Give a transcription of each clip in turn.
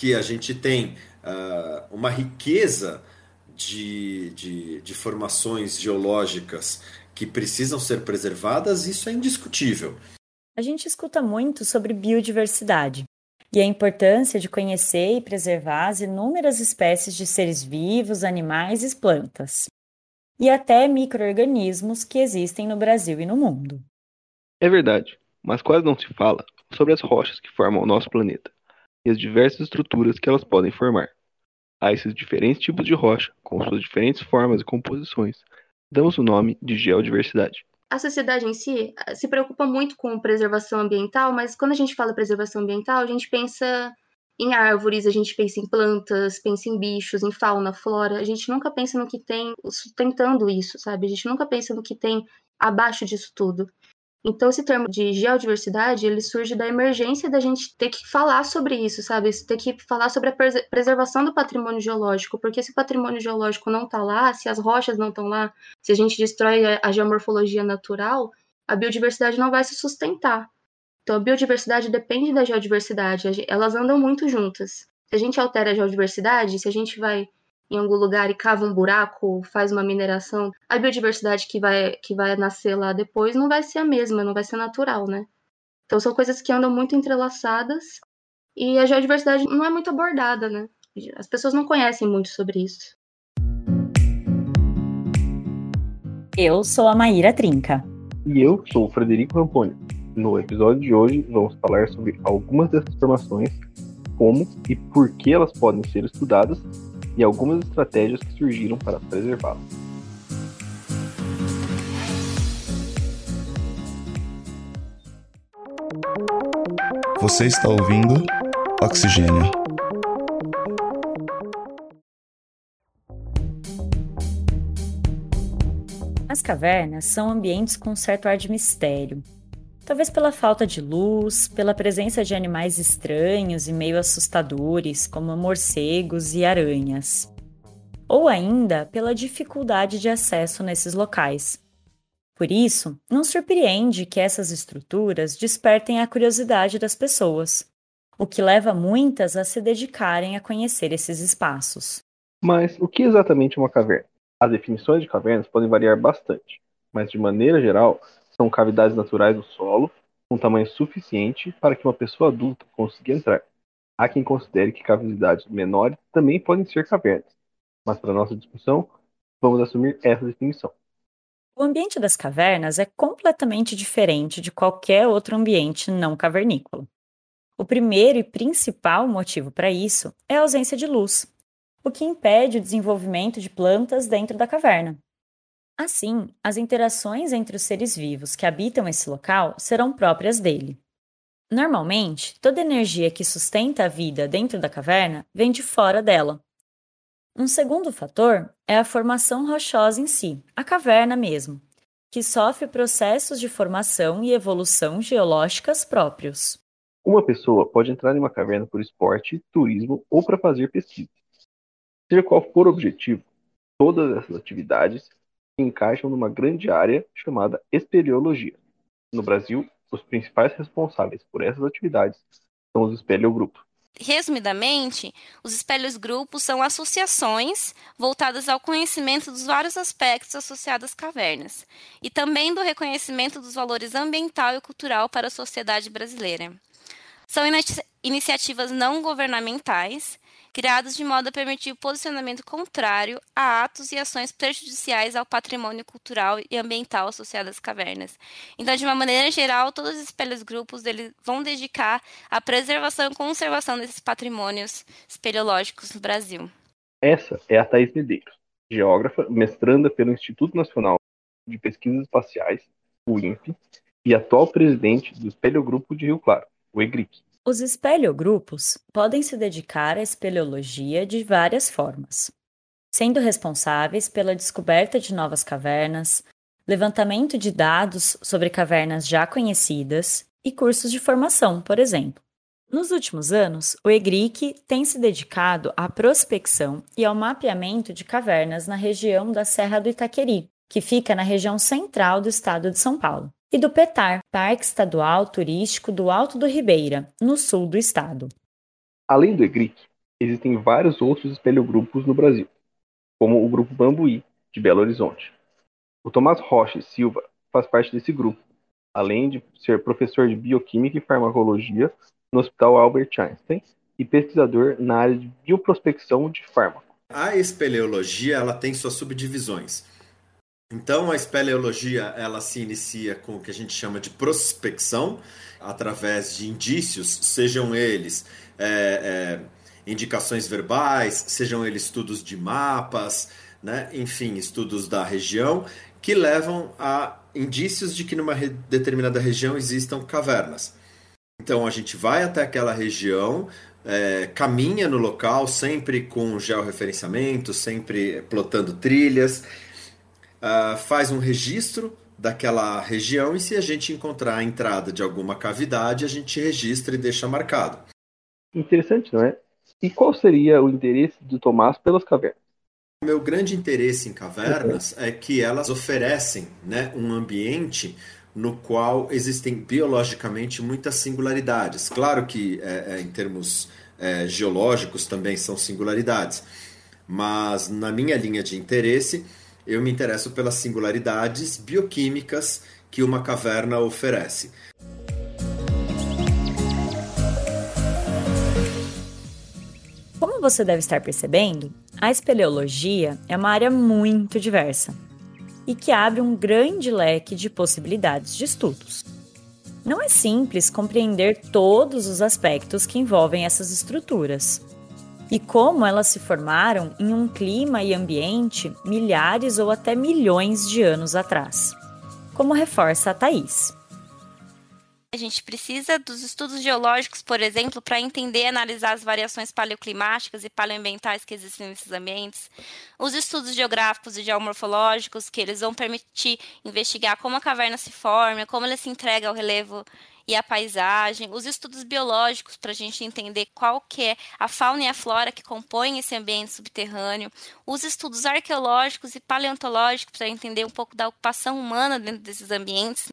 que a gente tem uh, uma riqueza de, de, de formações geológicas que precisam ser preservadas, isso é indiscutível. A gente escuta muito sobre biodiversidade e a importância de conhecer e preservar as inúmeras espécies de seres vivos, animais e plantas, e até microorganismos que existem no Brasil e no mundo. É verdade, mas quase não se fala sobre as rochas que formam o nosso planeta e as diversas estruturas que elas podem formar. A esses diferentes tipos de rocha, com suas diferentes formas e composições, damos o nome de geodiversidade. A sociedade em si eh, se preocupa muito com preservação ambiental, mas quando a gente fala preservação ambiental, a gente pensa em árvores, a gente pensa em plantas, pensa em bichos, em fauna, flora. A gente nunca pensa no que tem sustentando isso, sabe? A gente nunca pensa no que tem abaixo disso tudo. Então, esse termo de geodiversidade, ele surge da emergência da gente ter que falar sobre isso, sabe? Ter que falar sobre a preservação do patrimônio geológico, porque se o patrimônio geológico não está lá, se as rochas não estão lá, se a gente destrói a geomorfologia natural, a biodiversidade não vai se sustentar. Então, a biodiversidade depende da geodiversidade, elas andam muito juntas. Se a gente altera a geodiversidade, se a gente vai em algum lugar e cava um buraco, faz uma mineração, a biodiversidade que vai, que vai nascer lá depois não vai ser a mesma, não vai ser natural, né? Então são coisas que andam muito entrelaçadas e a geodiversidade não é muito abordada, né? As pessoas não conhecem muito sobre isso. Eu sou a Maíra Trinca. E eu sou o Frederico Ramponi. No episódio de hoje, vamos falar sobre algumas dessas formações, como e por que elas podem ser estudadas e algumas estratégias que surgiram para preservá-la. Você está ouvindo Oxigênio. As cavernas são ambientes com certo ar de mistério, Talvez pela falta de luz, pela presença de animais estranhos e meio assustadores, como morcegos e aranhas. Ou ainda pela dificuldade de acesso nesses locais. Por isso, não surpreende que essas estruturas despertem a curiosidade das pessoas, o que leva muitas a se dedicarem a conhecer esses espaços. Mas o que exatamente é uma caverna? As definições de cavernas podem variar bastante, mas de maneira geral, são cavidades naturais do solo com tamanho suficiente para que uma pessoa adulta consiga entrar. Há quem considere que cavidades menores também podem ser cavernas, mas para nossa discussão, vamos assumir essa definição. O ambiente das cavernas é completamente diferente de qualquer outro ambiente não cavernícola. O primeiro e principal motivo para isso é a ausência de luz, o que impede o desenvolvimento de plantas dentro da caverna. Assim, as interações entre os seres vivos que habitam esse local serão próprias dele. Normalmente, toda energia que sustenta a vida dentro da caverna vem de fora dela. Um segundo fator é a formação rochosa em si, a caverna mesmo, que sofre processos de formação e evolução geológicas próprios. Uma pessoa pode entrar em uma caverna por esporte, turismo ou para fazer pesquisa. Seja qual for o objetivo, todas essas atividades encaixam numa grande área chamada espeleologia. No Brasil, os principais responsáveis por essas atividades são os espeleogrupos. Resumidamente, os espelhos grupos são associações voltadas ao conhecimento dos vários aspectos associados às cavernas e também do reconhecimento dos valores ambiental e cultural para a sociedade brasileira. São iniciativas não governamentais criados de modo a permitir o posicionamento contrário a atos e ações prejudiciais ao patrimônio cultural e ambiental associado às cavernas. Então, de uma maneira geral, todos os espelhos grupos eles vão dedicar à preservação e conservação desses patrimônios espeleológicos no Brasil. Essa é a Thais Medeiros, geógrafa, mestranda pelo Instituto Nacional de Pesquisas Espaciais, o INPE, e atual presidente do Espelhogrupo de Rio Claro, o EGRIC. Os espeleogrupos podem se dedicar à espeleologia de várias formas, sendo responsáveis pela descoberta de novas cavernas, levantamento de dados sobre cavernas já conhecidas e cursos de formação, por exemplo. Nos últimos anos, o EGRIC tem se dedicado à prospecção e ao mapeamento de cavernas na região da Serra do Itaqueri, que fica na região central do estado de São Paulo e do PETAR, Parque Estadual Turístico do Alto do Ribeira, no sul do estado. Além do EGRIC, Existem vários outros espeleogrupos no Brasil, como o Grupo Bambuí, de Belo Horizonte. O Tomás Rocha e Silva faz parte desse grupo, além de ser professor de Bioquímica e Farmacologia no Hospital Albert Einstein e pesquisador na área de bioprospecção de fármaco. A espeleologia ela tem suas subdivisões. Então a espeleologia ela se inicia com o que a gente chama de prospecção através de indícios, sejam eles é, é, indicações verbais, sejam eles estudos de mapas, né? enfim, estudos da região que levam a indícios de que numa determinada região existam cavernas. Então a gente vai até aquela região, é, caminha no local, sempre com georreferenciamento, sempre plotando trilhas, uh, faz um registro daquela região e se a gente encontrar a entrada de alguma cavidade, a gente registra e deixa marcado. Interessante, não é? E qual seria o interesse do Tomás pelas cavernas? O meu grande interesse em cavernas é que elas oferecem né, um ambiente no qual existem biologicamente muitas singularidades. Claro que é, é, em termos é, geológicos também são singularidades, mas na minha linha de interesse eu me interesso pelas singularidades bioquímicas que uma caverna oferece. Como você deve estar percebendo, a espeleologia é uma área muito diversa e que abre um grande leque de possibilidades de estudos. Não é simples compreender todos os aspectos que envolvem essas estruturas e como elas se formaram em um clima e ambiente milhares ou até milhões de anos atrás, como reforça a Thais. A gente precisa dos estudos geológicos, por exemplo, para entender e analisar as variações paleoclimáticas e paleoambientais que existem nesses ambientes. Os estudos geográficos e geomorfológicos, que eles vão permitir investigar como a caverna se forma, como ela se entrega ao relevo e à paisagem. Os estudos biológicos, para a gente entender qual que é a fauna e a flora que compõem esse ambiente subterrâneo. Os estudos arqueológicos e paleontológicos, para entender um pouco da ocupação humana dentro desses ambientes.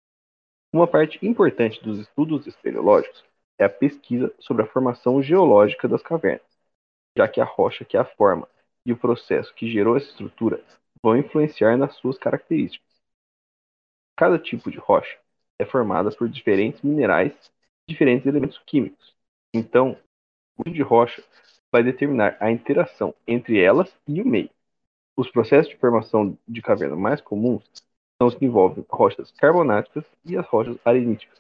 Uma parte importante dos estudos espeleológicos é a pesquisa sobre a formação geológica das cavernas, já que a rocha que a forma e o processo que gerou essa estrutura vão influenciar nas suas características. Cada tipo de rocha é formada por diferentes minerais e diferentes elementos químicos. Então, o tipo de rocha vai determinar a interação entre elas e o meio. Os processos de formação de caverna mais comuns são os que envolvem rochas carbonáticas e as rochas areníticas.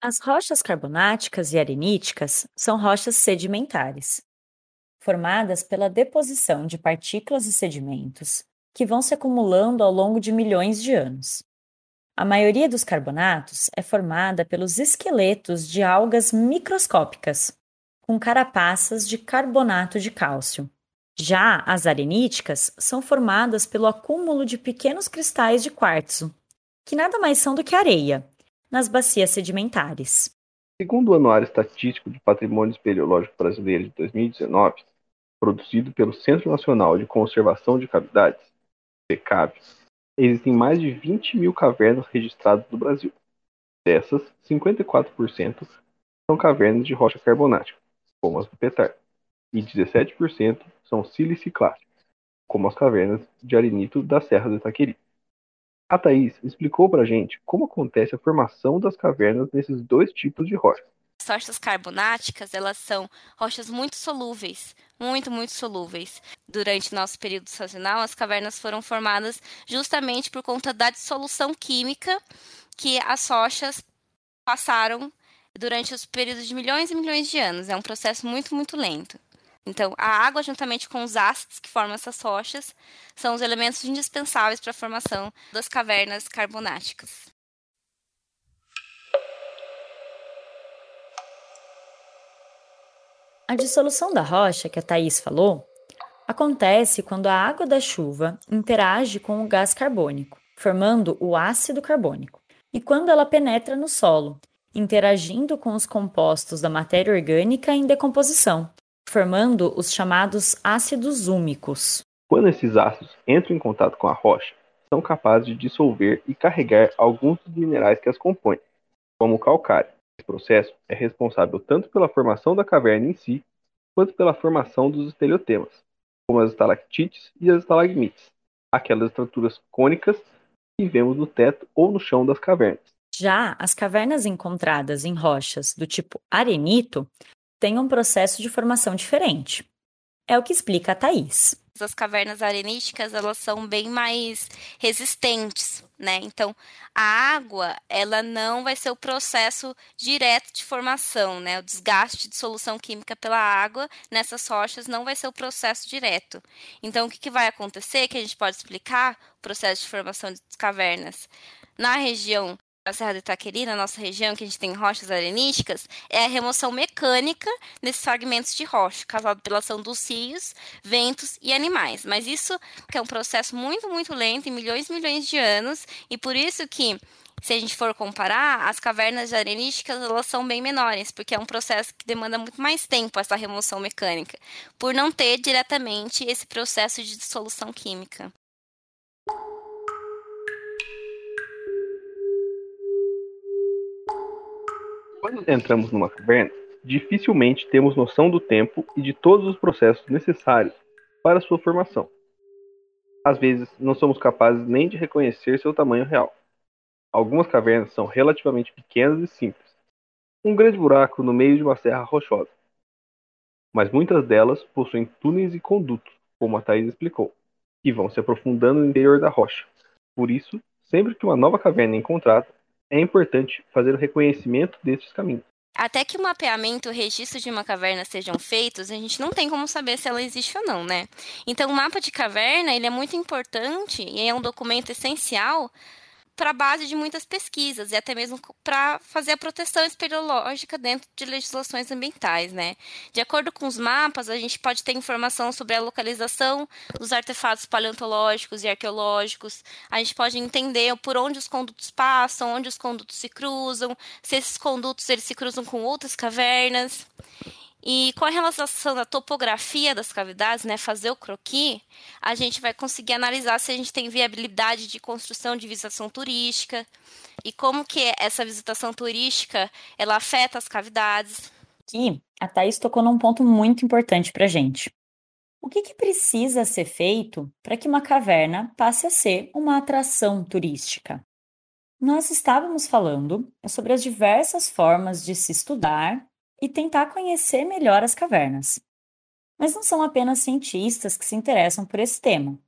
As rochas carbonáticas e areníticas são rochas sedimentares, formadas pela deposição de partículas e sedimentos que vão se acumulando ao longo de milhões de anos. A maioria dos carbonatos é formada pelos esqueletos de algas microscópicas, com carapaças de carbonato de cálcio. Já as areníticas são formadas pelo acúmulo de pequenos cristais de quartzo, que nada mais são do que areia, nas bacias sedimentares. Segundo o Anuário Estatístico de Patrimônio Espeleológico Brasileiro de 2019, produzido pelo Centro Nacional de Conservação de Cavidades, CECAV, existem mais de 20 mil cavernas registradas no Brasil. Dessas, 54% são cavernas de rocha carbonática, como as do Petar e 17% são silicicláticas, como as cavernas de arenito da Serra do Itaqueri. A Thaís explicou para a gente como acontece a formação das cavernas nesses dois tipos de rocha. As rochas carbonáticas, elas são rochas muito solúveis, muito, muito solúveis. Durante nosso período sazonal, as cavernas foram formadas justamente por conta da dissolução química que as rochas passaram durante os períodos de milhões e milhões de anos. É um processo muito, muito lento. Então, a água, juntamente com os ácidos que formam essas rochas, são os elementos indispensáveis para a formação das cavernas carbonáticas. A dissolução da rocha, que a Thais falou, acontece quando a água da chuva interage com o gás carbônico, formando o ácido carbônico, e quando ela penetra no solo, interagindo com os compostos da matéria orgânica em decomposição, formando os chamados ácidos úmicos. Quando esses ácidos entram em contato com a rocha, são capazes de dissolver e carregar alguns dos minerais que as compõem, como o calcário. Esse processo é responsável tanto pela formação da caverna em si, quanto pela formação dos espeleotemas, como as estalactites e as estalagmites, aquelas estruturas cônicas que vemos no teto ou no chão das cavernas. Já as cavernas encontradas em rochas do tipo arenito têm um processo de formação diferente. É o que explica a Thaís as cavernas areníticas elas são bem mais resistentes, né? Então, a água, ela não vai ser o processo direto de formação, né? O desgaste de solução química pela água nessas rochas não vai ser o processo direto. Então, o que, que vai acontecer, que a gente pode explicar o processo de formação de cavernas? Na região a Serra do Itaqueri, na nossa região, que a gente tem rochas arenísticas, é a remoção mecânica desses fragmentos de rocha, causado pela ação dos rios, ventos e animais. Mas isso é um processo muito, muito lento, em milhões e milhões de anos, e por isso que se a gente for comparar, as cavernas arenísticas elas são bem menores, porque é um processo que demanda muito mais tempo essa remoção mecânica, por não ter diretamente esse processo de dissolução química. Quando entramos numa caverna, dificilmente temos noção do tempo e de todos os processos necessários para sua formação. Às vezes, não somos capazes nem de reconhecer seu tamanho real. Algumas cavernas são relativamente pequenas e simples, um grande buraco no meio de uma serra rochosa. Mas muitas delas possuem túneis e condutos, como a Thais explicou, que vão se aprofundando no interior da rocha. Por isso, sempre que uma nova caverna é encontrada, é importante fazer o reconhecimento desses caminhos. Até que o mapeamento e o registro de uma caverna sejam feitos, a gente não tem como saber se ela existe ou não, né? Então, o mapa de caverna ele é muito importante e é um documento essencial para base de muitas pesquisas e até mesmo para fazer a proteção espeleológica dentro de legislações ambientais, né? De acordo com os mapas, a gente pode ter informação sobre a localização dos artefatos paleontológicos e arqueológicos. A gente pode entender por onde os condutos passam, onde os condutos se cruzam, se esses condutos eles se cruzam com outras cavernas. E com a relação da topografia das cavidades, né, fazer o croquis, a gente vai conseguir analisar se a gente tem viabilidade de construção de visitação turística e como que essa visitação turística ela afeta as cavidades. Aqui, a Thaís tocou num ponto muito importante para a gente. O que, que precisa ser feito para que uma caverna passe a ser uma atração turística? Nós estávamos falando sobre as diversas formas de se estudar e tentar conhecer melhor as cavernas. Mas não são apenas cientistas que se interessam por esse tema.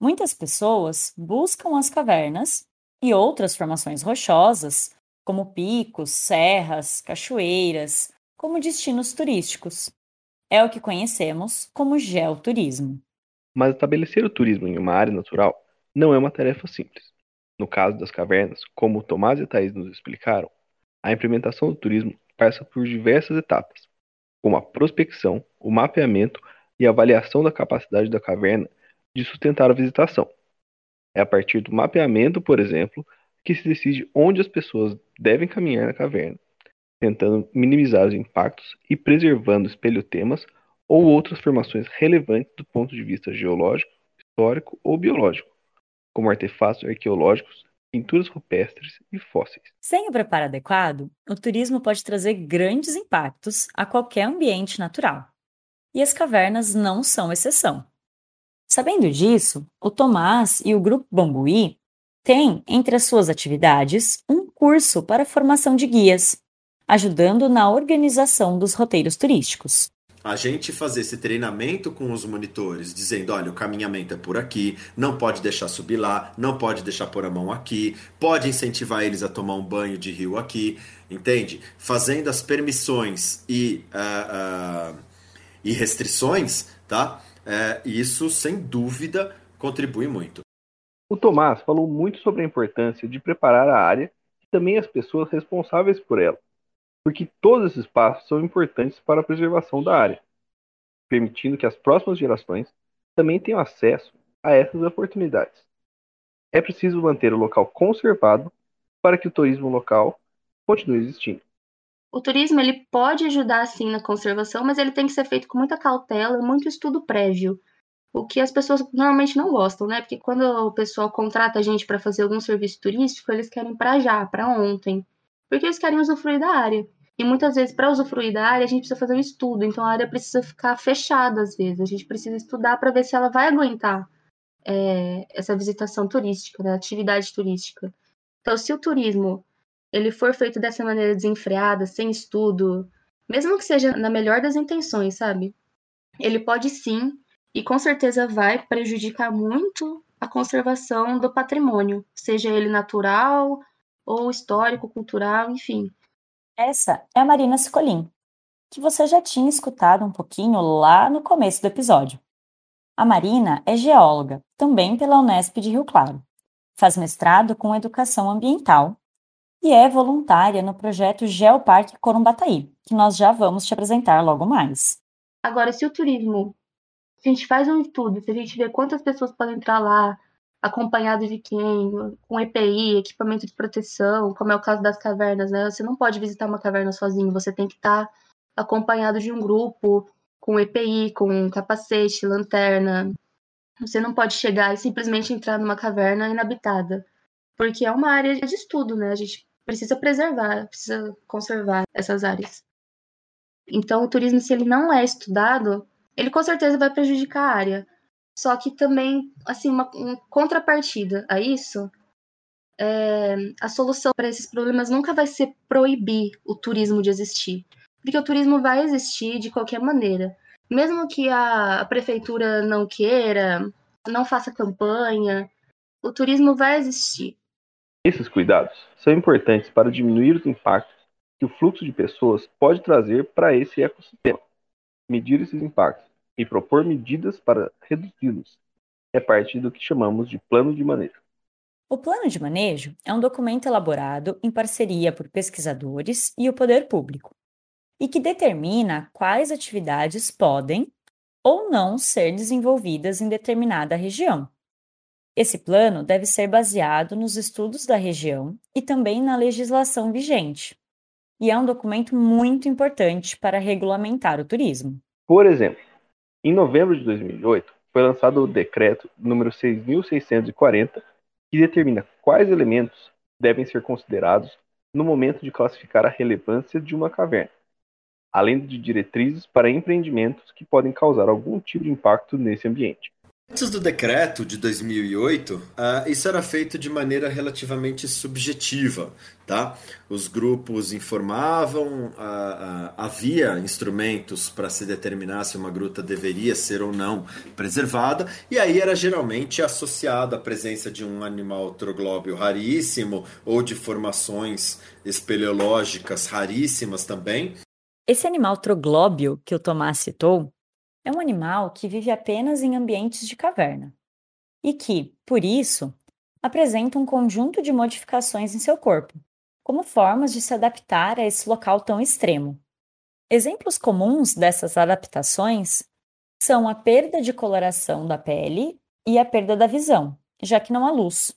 Muitas pessoas buscam as cavernas e outras formações rochosas, como picos, serras, cachoeiras, como destinos turísticos. É o que conhecemos como geoturismo. Mas estabelecer o turismo em uma área natural não é uma tarefa simples. No caso das cavernas, como Tomás e a Thais nos explicaram, a implementação do turismo passa por diversas etapas, como a prospecção, o mapeamento e a avaliação da capacidade da caverna de sustentar a visitação. É a partir do mapeamento, por exemplo, que se decide onde as pessoas devem caminhar na caverna, tentando minimizar os impactos e preservando espelhotemas ou outras formações relevantes do ponto de vista geológico, histórico ou biológico, como artefatos arqueológicos pinturas rupestres e fósseis. Sem o preparo adequado, o turismo pode trazer grandes impactos a qualquer ambiente natural. E as cavernas não são exceção. Sabendo disso, o Tomás e o Grupo Bambuí têm, entre as suas atividades, um curso para formação de guias, ajudando na organização dos roteiros turísticos a gente fazer esse treinamento com os monitores, dizendo: olha, o caminhamento é por aqui, não pode deixar subir lá, não pode deixar pôr a mão aqui, pode incentivar eles a tomar um banho de rio aqui, entende? Fazendo as permissões e, uh, uh, e restrições, tá? Uh, isso, sem dúvida, contribui muito. O Tomás falou muito sobre a importância de preparar a área e também as pessoas responsáveis por ela porque todos esses passos são importantes para a preservação da área, permitindo que as próximas gerações também tenham acesso a essas oportunidades. É preciso manter o local conservado para que o turismo local continue existindo. O turismo ele pode ajudar sim na conservação, mas ele tem que ser feito com muita cautela e muito estudo prévio. O que as pessoas normalmente não gostam, né? Porque quando o pessoal contrata a gente para fazer algum serviço turístico, eles querem para já, para ontem porque eles querem usufruir da área. E muitas vezes, para usufruir da área, a gente precisa fazer um estudo. Então, a área precisa ficar fechada às vezes. A gente precisa estudar para ver se ela vai aguentar é, essa visitação turística, né, atividade turística. Então, se o turismo ele for feito dessa maneira desenfreada, sem estudo, mesmo que seja na melhor das intenções, sabe? Ele pode sim, e com certeza vai prejudicar muito a conservação do patrimônio, seja ele natural ou histórico, cultural, enfim. Essa é a Marina Scolim, que você já tinha escutado um pouquinho lá no começo do episódio. A Marina é geóloga, também pela Unesp de Rio Claro. Faz mestrado com educação ambiental e é voluntária no projeto Geoparque Corumbataí, que nós já vamos te apresentar logo mais. Agora, se o turismo, se a gente faz um estudo, se a gente vê quantas pessoas podem entrar lá, acompanhado de quem, com EPI, equipamento de proteção, como é o caso das cavernas, né? Você não pode visitar uma caverna sozinho, você tem que estar acompanhado de um grupo, com EPI, com capacete, lanterna. Você não pode chegar e simplesmente entrar numa caverna inabitada, porque é uma área de estudo, né? A gente precisa preservar, precisa conservar essas áreas. Então, o turismo, se ele não é estudado, ele com certeza vai prejudicar a área. Só que também, assim, uma, uma contrapartida a isso, é, a solução para esses problemas nunca vai ser proibir o turismo de existir porque o turismo vai existir de qualquer maneira. Mesmo que a prefeitura não queira, não faça campanha, o turismo vai existir. Esses cuidados são importantes para diminuir os impactos que o fluxo de pessoas pode trazer para esse ecossistema. Medir esses impactos e propor medidas para reduzi-los é parte do que chamamos de plano de manejo. O plano de manejo é um documento elaborado em parceria por pesquisadores e o poder público e que determina quais atividades podem ou não ser desenvolvidas em determinada região. Esse plano deve ser baseado nos estudos da região e também na legislação vigente, e é um documento muito importante para regulamentar o turismo. Por exemplo, em novembro de 2008, foi lançado o decreto número 6640, que determina quais elementos devem ser considerados no momento de classificar a relevância de uma caverna além de diretrizes para empreendimentos que podem causar algum tipo de impacto nesse ambiente. Antes do decreto de 2008, uh, ah, isso era feito de maneira relativamente subjetiva, tá? Os grupos informavam, uh, uh, havia instrumentos para se determinar se uma gruta deveria ser ou não preservada, e aí era geralmente associado à presença de um animal troglóbio raríssimo ou de formações espeleológicas raríssimas também, esse animal troglóbio que o Tomás citou é um animal que vive apenas em ambientes de caverna e que, por isso, apresenta um conjunto de modificações em seu corpo, como formas de se adaptar a esse local tão extremo. Exemplos comuns dessas adaptações são a perda de coloração da pele e a perda da visão, já que não há luz.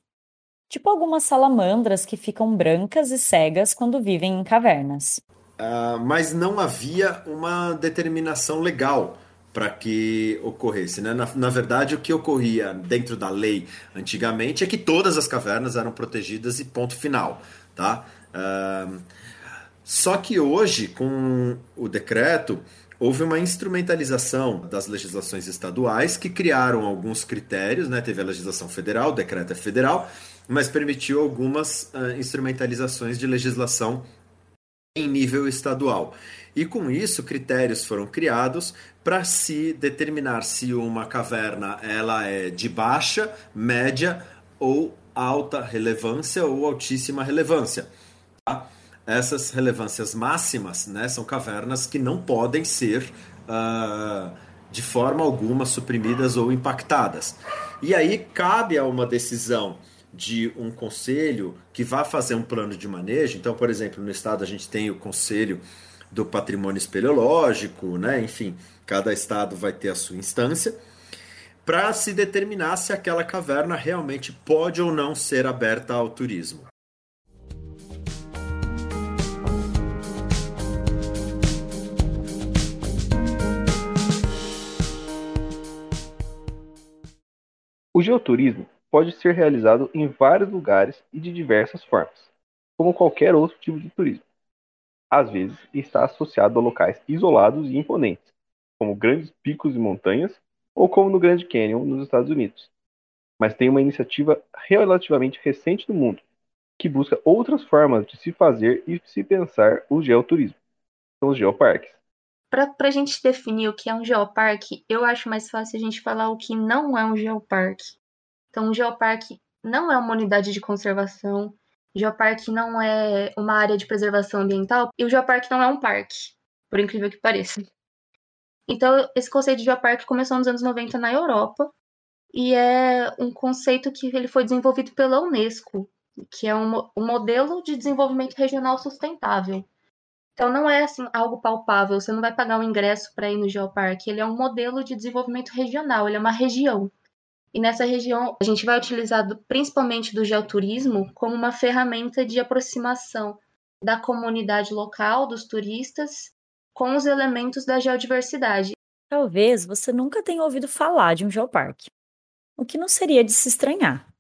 Tipo algumas salamandras que ficam brancas e cegas quando vivem em cavernas. Uh, mas não havia uma determinação legal para que ocorresse. Né? Na, na, verdade, o que ocorria dentro da lei antigamente é que todas as cavernas eram protegidas e ponto final. Tá? Uh, só que hoje, com o decreto, houve uma instrumentalização das legislações estaduais que criaram alguns critérios, né? teve a legislação federal, o decreto é federal, mas permitiu algumas uh, instrumentalizações de legislação em nível estadual. E com isso, critérios foram criados para se determinar se uma caverna ela é de baixa, média ou alta relevância ou altíssima relevância. Tá? Essas relevâncias máximas né, são cavernas que não podem ser uh, de forma alguma suprimidas ou impactadas. E aí cabe a uma decisão de um conselho que vá fazer um plano de manejo. Então, por exemplo, no estado a gente tem o conselho do patrimônio espeleológico, né? Enfim, cada estado vai ter a sua instância para se determinar se aquela caverna realmente pode ou não ser aberta ao turismo. O geoturismo pode ser realizado em vários lugares e de diversas formas, como qualquer outro tipo de turismo. Às vezes está associado a locais isolados e imponentes, como grandes picos e montanhas, ou como no Grand Canyon, nos Estados Unidos. Mas tem uma iniciativa relativamente recente no mundo, que busca outras formas de se fazer e se pensar o geoturismo. São os geoparques. Para a gente definir o que é um geoparque, eu acho mais fácil a gente falar o que não é um geoparque. Então, um geoparque não é uma unidade de conservação, geoparque não é uma área de preservação ambiental e o geoparque não é um parque, por incrível que pareça. Então, esse conceito de geoparque começou nos anos 90 na Europa e é um conceito que ele foi desenvolvido pela Unesco, que é um, um modelo de desenvolvimento regional sustentável. Então não é assim algo palpável, você não vai pagar um ingresso para ir no geoparque, ele é um modelo de desenvolvimento regional, ele é uma região. E nessa região a gente vai utilizar principalmente do geoturismo como uma ferramenta de aproximação da comunidade local, dos turistas, com os elementos da geodiversidade. Talvez você nunca tenha ouvido falar de um geoparque, o que não seria de se estranhar.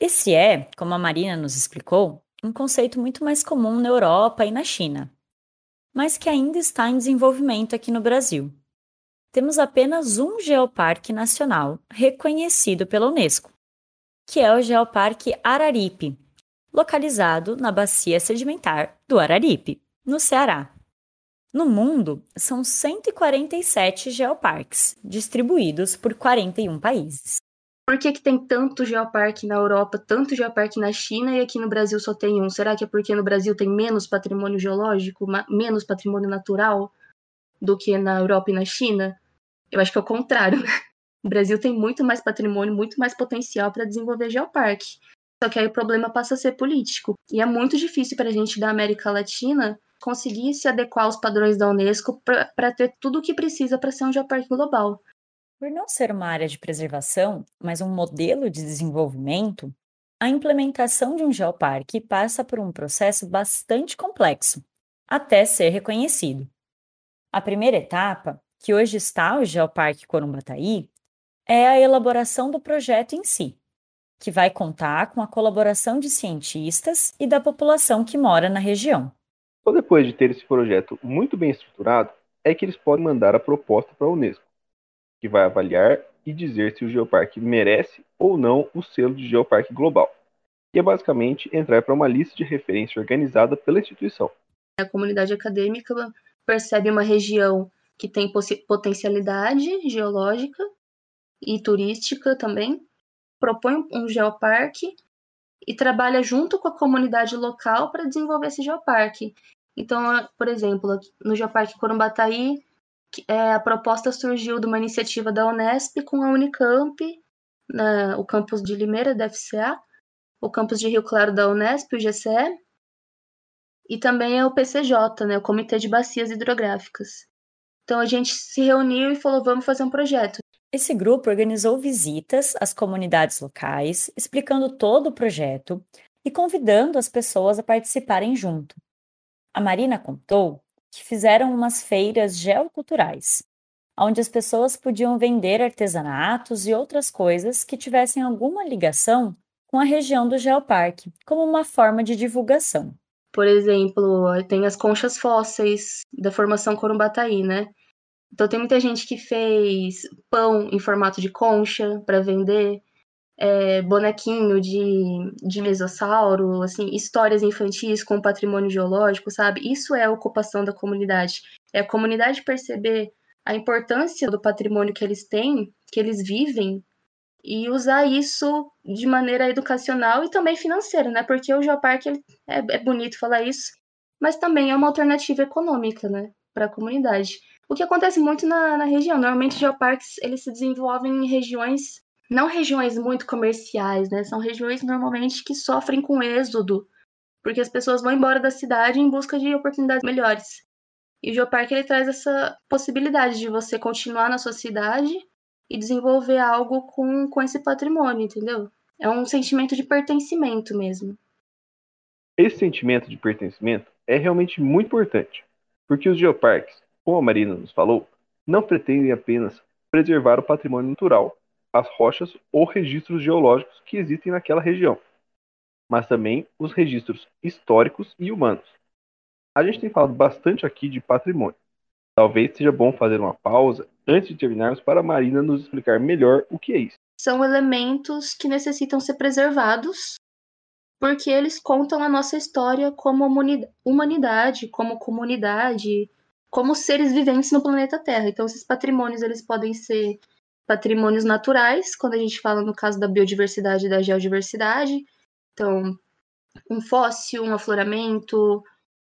Esse é, como a Marina nos explicou, um conceito muito mais comum na Europa e na China, mas que ainda está em desenvolvimento aqui no Brasil. Temos apenas um geoparque nacional reconhecido pela Unesco, que é o Geoparque Araripe, localizado na bacia sedimentar do Araripe, no Ceará. No mundo, são 147 geoparques, distribuídos por 41 países. Por que, que tem tanto geoparque na Europa, tanto geoparque na China e aqui no Brasil só tem um? Será que é porque no Brasil tem menos patrimônio geológico, menos patrimônio natural do que na Europa e na China? Eu acho que é o contrário. Né? O Brasil tem muito mais patrimônio, muito mais potencial para desenvolver geoparque. Só que aí o problema passa a ser político. E é muito difícil para a gente da América Latina conseguir se adequar aos padrões da Unesco para ter tudo o que precisa para ser um geoparque global. Por não ser uma área de preservação, mas um modelo de desenvolvimento, a implementação de um geoparque passa por um processo bastante complexo, até ser reconhecido. A primeira etapa, que hoje está o Geoparque Corumbataí, é a elaboração do projeto em si, que vai contar com a colaboração de cientistas e da população que mora na região. Só depois de ter esse projeto muito bem estruturado, é que eles podem mandar a proposta para a Unesco que vai avaliar e dizer se o geoparque merece ou não o selo de geoparque global, que é basicamente entrar para uma lista de referência organizada pela instituição. A comunidade acadêmica percebe uma região que tem potencialidade geológica e turística também, propõe um geoparque e trabalha junto com a comunidade local para desenvolver esse geoparque. Então, por exemplo, no Geoparque Corumbataí, é, a proposta surgiu de uma iniciativa da Unesp com a Unicamp, na, o campus de Limeira da FCA, o campus de Rio Claro da Unesp, o GCE, e também o PCJ, né, o Comitê de Bacias Hidrográficas. Então a gente se reuniu e falou: vamos fazer um projeto. Esse grupo organizou visitas às comunidades locais, explicando todo o projeto e convidando as pessoas a participarem junto. A Marina contou que fizeram umas feiras geoculturais, onde as pessoas podiam vender artesanatos e outras coisas que tivessem alguma ligação com a região do geoparque, como uma forma de divulgação. Por exemplo, tem as conchas fósseis da formação Corumbataí, né? Então tem muita gente que fez pão em formato de concha para vender é, bonequinho de, de mesossauro, assim, histórias infantis com patrimônio geológico, sabe? Isso é a ocupação da comunidade. É a comunidade perceber a importância do patrimônio que eles têm, que eles vivem, e usar isso de maneira educacional e também financeira, né? Porque o geoparque é, é bonito falar isso, mas também é uma alternativa econômica, né, para a comunidade. O que acontece muito na, na região. Normalmente, geoparques eles se desenvolvem em regiões não regiões muito comerciais, né? São regiões normalmente que sofrem com êxodo, porque as pessoas vão embora da cidade em busca de oportunidades melhores. E o Geoparque ele traz essa possibilidade de você continuar na sua cidade e desenvolver algo com, com esse patrimônio, entendeu? É um sentimento de pertencimento mesmo. Esse sentimento de pertencimento é realmente muito importante, porque os geoparques, como a Marina nos falou, não pretendem apenas preservar o patrimônio natural, as rochas ou registros geológicos que existem naquela região, mas também os registros históricos e humanos. A gente tem falado bastante aqui de patrimônio. Talvez seja bom fazer uma pausa antes de terminarmos para a Marina nos explicar melhor o que é isso. São elementos que necessitam ser preservados porque eles contam a nossa história como humanidade, como comunidade, como seres viventes no planeta Terra. Então, esses patrimônios eles podem ser patrimônios naturais, quando a gente fala no caso da biodiversidade e da geodiversidade. Então, um fóssil, um afloramento,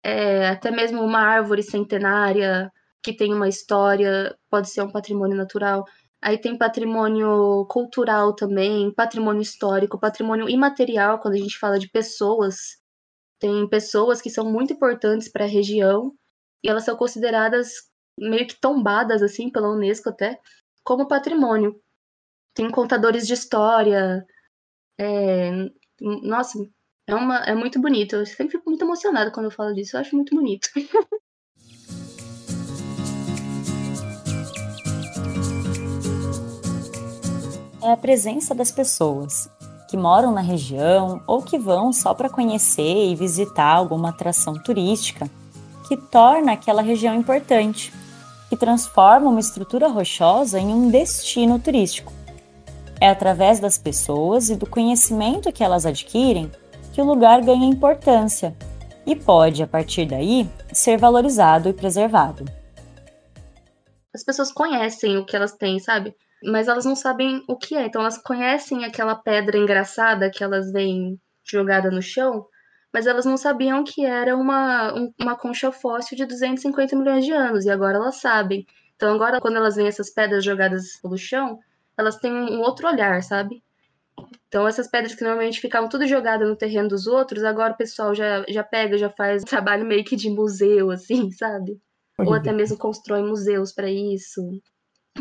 é, até mesmo uma árvore centenária que tem uma história, pode ser um patrimônio natural. Aí tem patrimônio cultural também, patrimônio histórico, patrimônio imaterial, quando a gente fala de pessoas. Tem pessoas que são muito importantes para a região e elas são consideradas meio que tombadas assim pela Unesco até como patrimônio. Tem contadores de história. É... Nossa, é, uma, é muito bonito. Eu sempre fico muito emocionada quando eu falo disso. Eu acho muito bonito. é a presença das pessoas que moram na região ou que vão só para conhecer e visitar alguma atração turística que torna aquela região importante, que transforma uma estrutura rochosa em um destino turístico. É através das pessoas e do conhecimento que elas adquirem que o lugar ganha importância e pode, a partir daí, ser valorizado e preservado. As pessoas conhecem o que elas têm, sabe? Mas elas não sabem o que é. Então elas conhecem aquela pedra engraçada que elas veem jogada no chão, mas elas não sabiam que era uma, uma concha fóssil de 250 milhões de anos, e agora elas sabem. Então agora, quando elas veem essas pedras jogadas pelo chão, elas têm um outro olhar, sabe? Então essas pedras que normalmente ficavam tudo jogadas no terreno dos outros, agora o pessoal já, já pega, já faz trabalho meio que de museu, assim, sabe? Ou até mesmo constrói museus para isso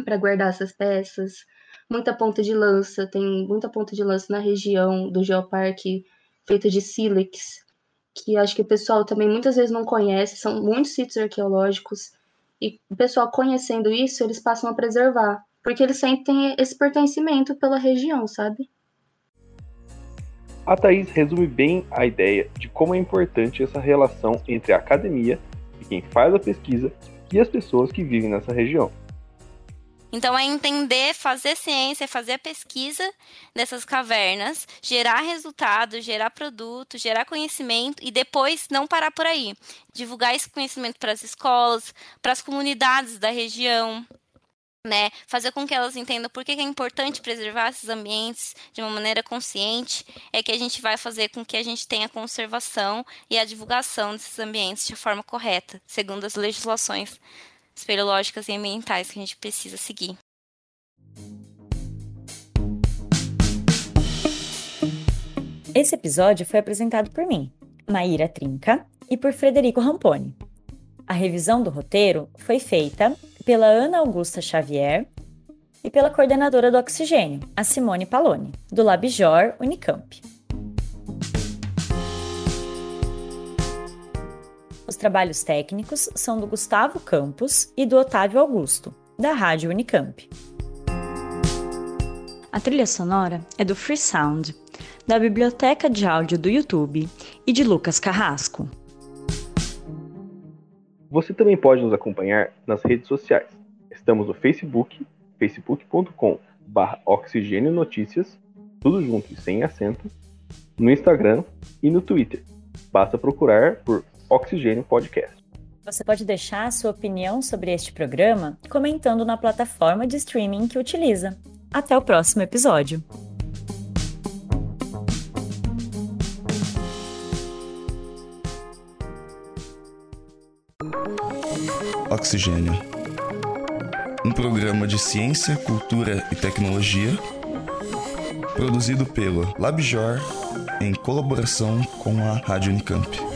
para guardar essas peças. Muita ponta de lança, tem muita ponta de lança na região do Geoparque feita de sílex, que acho que o pessoal também muitas vezes não conhece, são muitos sítios arqueológicos, e o pessoal conhecendo isso, eles passam a preservar, porque eles sentem esse pertencimento pela região, sabe? A Thaís resume bem a ideia de como é importante essa relação entre a academia e quem faz a pesquisa e as pessoas que vivem nessa região. Então é entender, fazer ciência, fazer a pesquisa dessas cavernas, gerar resultado, gerar produto, gerar conhecimento e depois não parar por aí. Divulgar esse conhecimento para as escolas, para as comunidades da região, né? Fazer com que elas entendam por que é importante preservar esses ambientes de uma maneira consciente, é que a gente vai fazer com que a gente tenha a conservação e a divulgação desses ambientes de forma correta, segundo as legislações espeleológicas e ambientais que a gente precisa seguir. Esse episódio foi apresentado por mim, Maíra Trinca, e por Frederico Ramponi. A revisão do roteiro foi feita pela Ana Augusta Xavier e pela coordenadora do Oxigênio, a Simone Paloni, do Labjor Unicamp. Os trabalhos técnicos são do Gustavo Campos e do Otávio Augusto, da Rádio Unicamp. A trilha sonora é do Free Sound, da biblioteca de áudio do YouTube e de Lucas Carrasco. Você também pode nos acompanhar nas redes sociais. Estamos no Facebook, facebook.com oxigênio notícias, tudo junto e sem acento, no Instagram e no Twitter. Basta procurar por Oxigênio Podcast. Você pode deixar a sua opinião sobre este programa comentando na plataforma de streaming que utiliza. Até o próximo episódio. Oxigênio. Um programa de ciência, cultura e tecnologia produzido pelo LabJor em colaboração com a Rádio Unicamp.